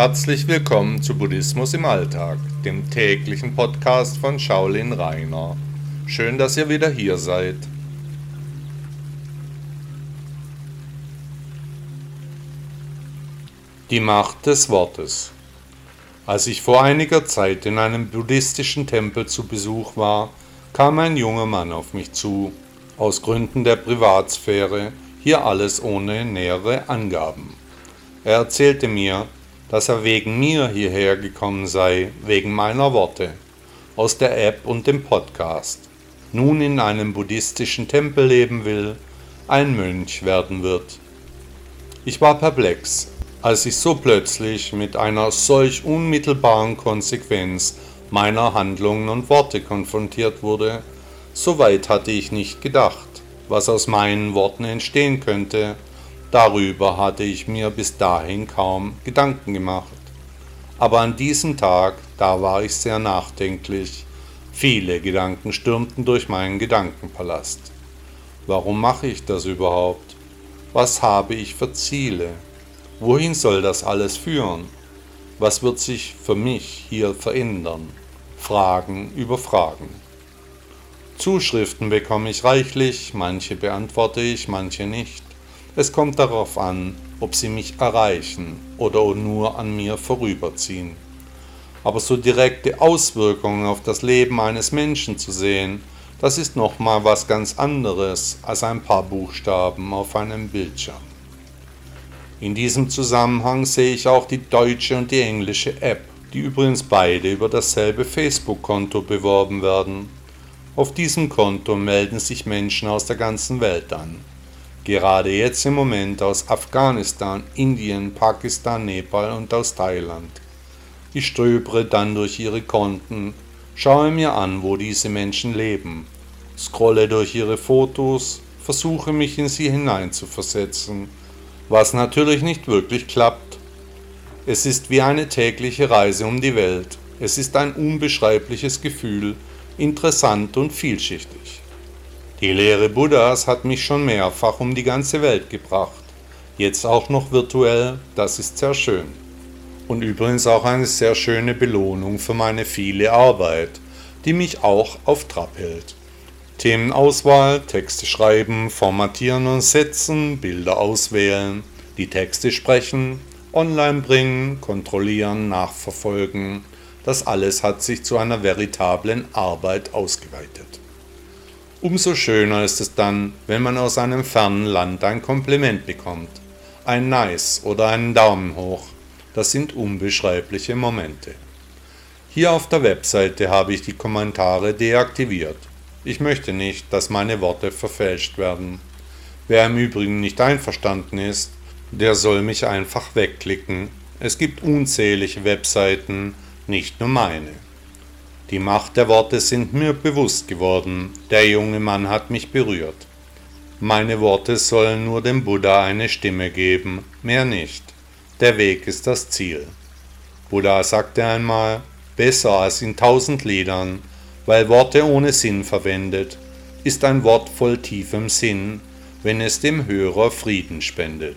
Herzlich willkommen zu Buddhismus im Alltag, dem täglichen Podcast von Shaolin Rainer. Schön, dass ihr wieder hier seid. Die Macht des Wortes. Als ich vor einiger Zeit in einem buddhistischen Tempel zu Besuch war, kam ein junger Mann auf mich zu, aus Gründen der Privatsphäre, hier alles ohne nähere Angaben. Er erzählte mir, dass er wegen mir hierher gekommen sei, wegen meiner Worte, aus der App und dem Podcast, nun in einem buddhistischen Tempel leben will, ein Mönch werden wird. Ich war perplex, als ich so plötzlich mit einer solch unmittelbaren Konsequenz meiner Handlungen und Worte konfrontiert wurde, so weit hatte ich nicht gedacht, was aus meinen Worten entstehen könnte, Darüber hatte ich mir bis dahin kaum Gedanken gemacht. Aber an diesem Tag, da war ich sehr nachdenklich. Viele Gedanken stürmten durch meinen Gedankenpalast. Warum mache ich das überhaupt? Was habe ich für Ziele? Wohin soll das alles führen? Was wird sich für mich hier verändern? Fragen über Fragen. Zuschriften bekomme ich reichlich, manche beantworte ich, manche nicht. Es kommt darauf an, ob sie mich erreichen oder nur an mir vorüberziehen. Aber so direkte Auswirkungen auf das Leben eines Menschen zu sehen, das ist nochmal was ganz anderes als ein paar Buchstaben auf einem Bildschirm. In diesem Zusammenhang sehe ich auch die deutsche und die englische App, die übrigens beide über dasselbe Facebook-Konto beworben werden. Auf diesem Konto melden sich Menschen aus der ganzen Welt an gerade jetzt im Moment aus Afghanistan, Indien, Pakistan, Nepal und aus Thailand. Ich ströbere dann durch ihre Konten, schaue mir an, wo diese Menschen leben, scrolle durch ihre Fotos, versuche mich in sie hineinzuversetzen, was natürlich nicht wirklich klappt. Es ist wie eine tägliche Reise um die Welt. Es ist ein unbeschreibliches Gefühl, interessant und vielschichtig. Die Lehre Buddhas hat mich schon mehrfach um die ganze Welt gebracht. Jetzt auch noch virtuell, das ist sehr schön. Und übrigens auch eine sehr schöne Belohnung für meine viele Arbeit, die mich auch auf Trab hält. Themenauswahl, Texte schreiben, formatieren und setzen, Bilder auswählen, die Texte sprechen, online bringen, kontrollieren, nachverfolgen. Das alles hat sich zu einer veritablen Arbeit ausgeweitet. Umso schöner ist es dann, wenn man aus einem fernen Land ein Kompliment bekommt, ein Nice oder einen Daumen hoch. Das sind unbeschreibliche Momente. Hier auf der Webseite habe ich die Kommentare deaktiviert. Ich möchte nicht, dass meine Worte verfälscht werden. Wer im Übrigen nicht einverstanden ist, der soll mich einfach wegklicken. Es gibt unzählige Webseiten, nicht nur meine. Die Macht der Worte sind mir bewusst geworden. Der junge Mann hat mich berührt. Meine Worte sollen nur dem Buddha eine Stimme geben, mehr nicht. Der Weg ist das Ziel. Buddha sagte einmal, besser als in tausend Liedern, weil Worte ohne Sinn verwendet, ist ein Wort voll tiefem Sinn, wenn es dem Hörer Frieden spendet.